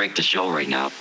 break the show right now.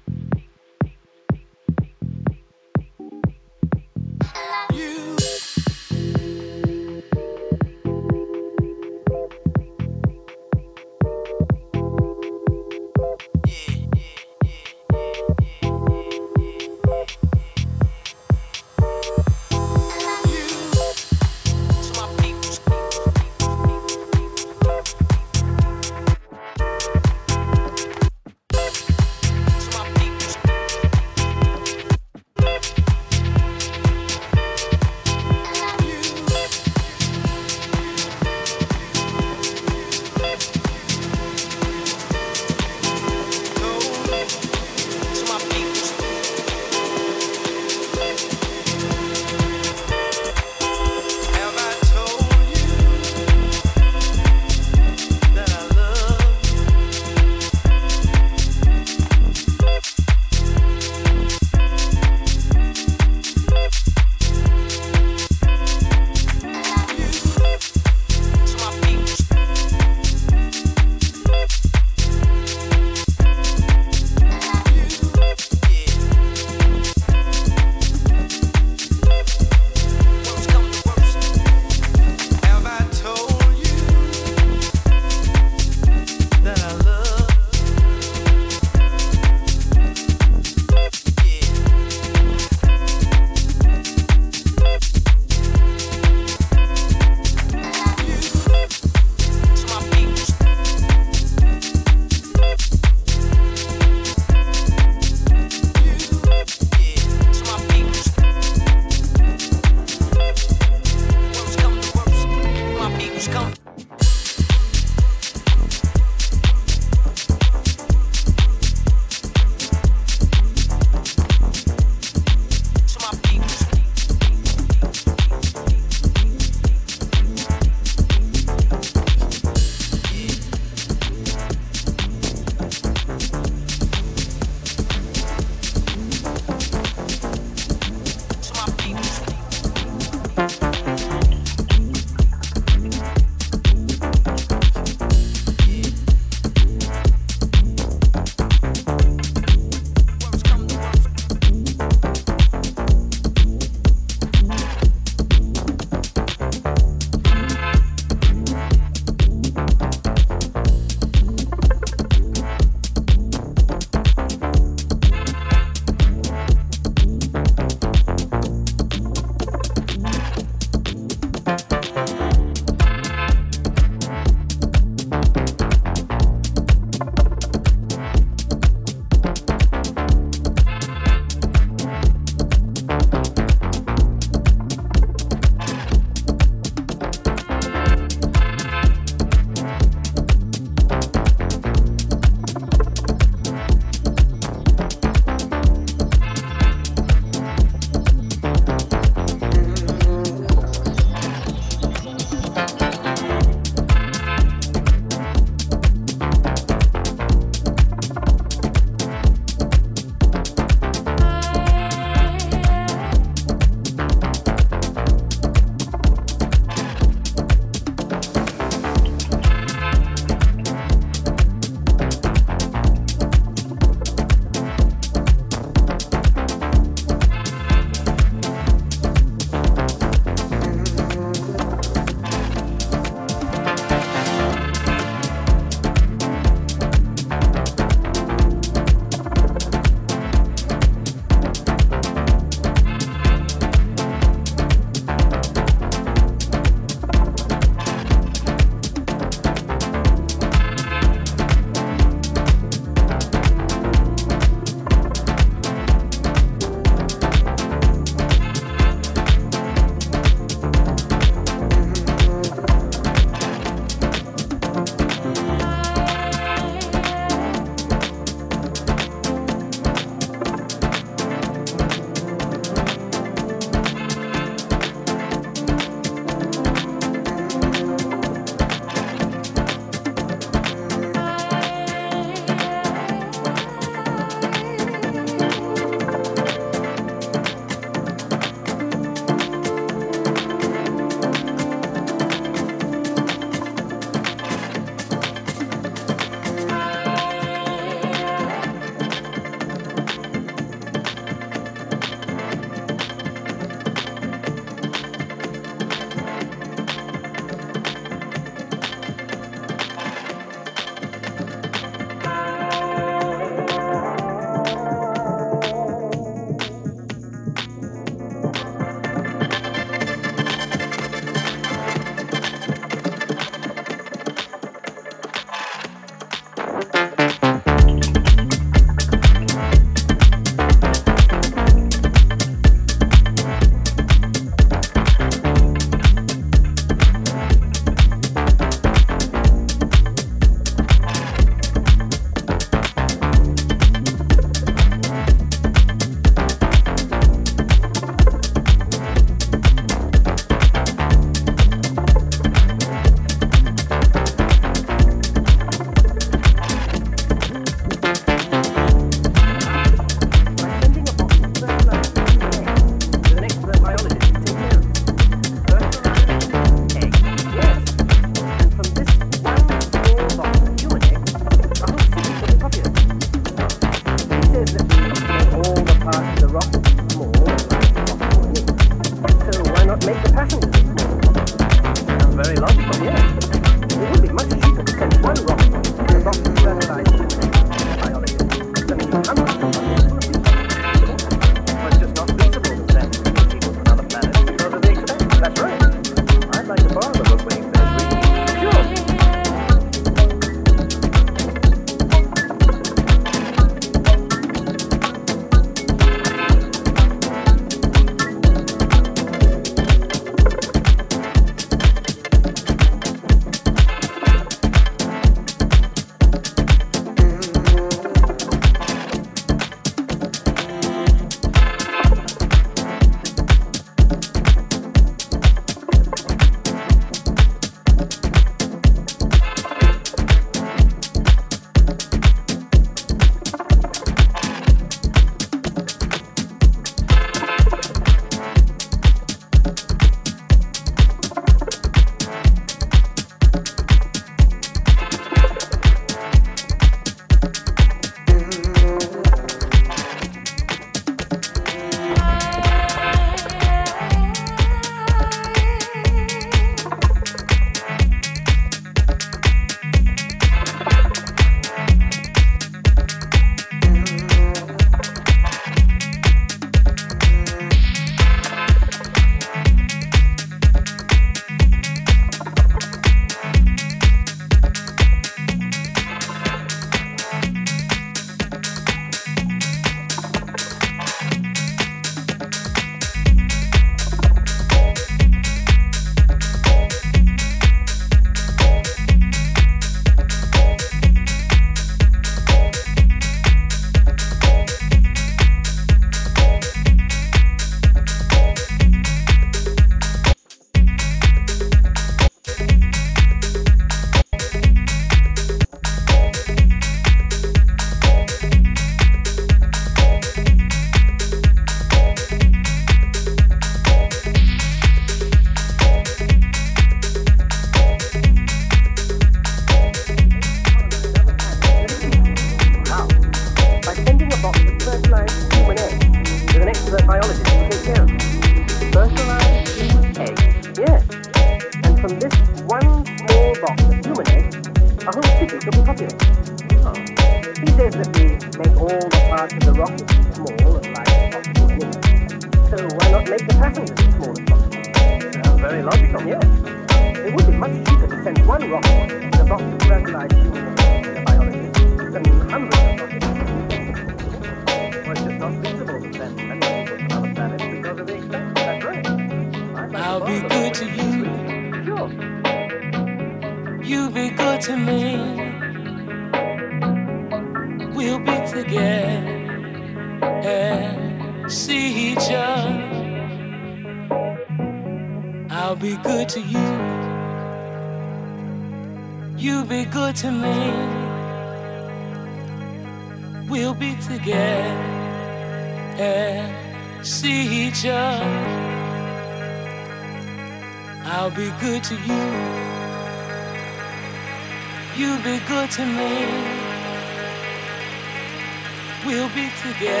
Be together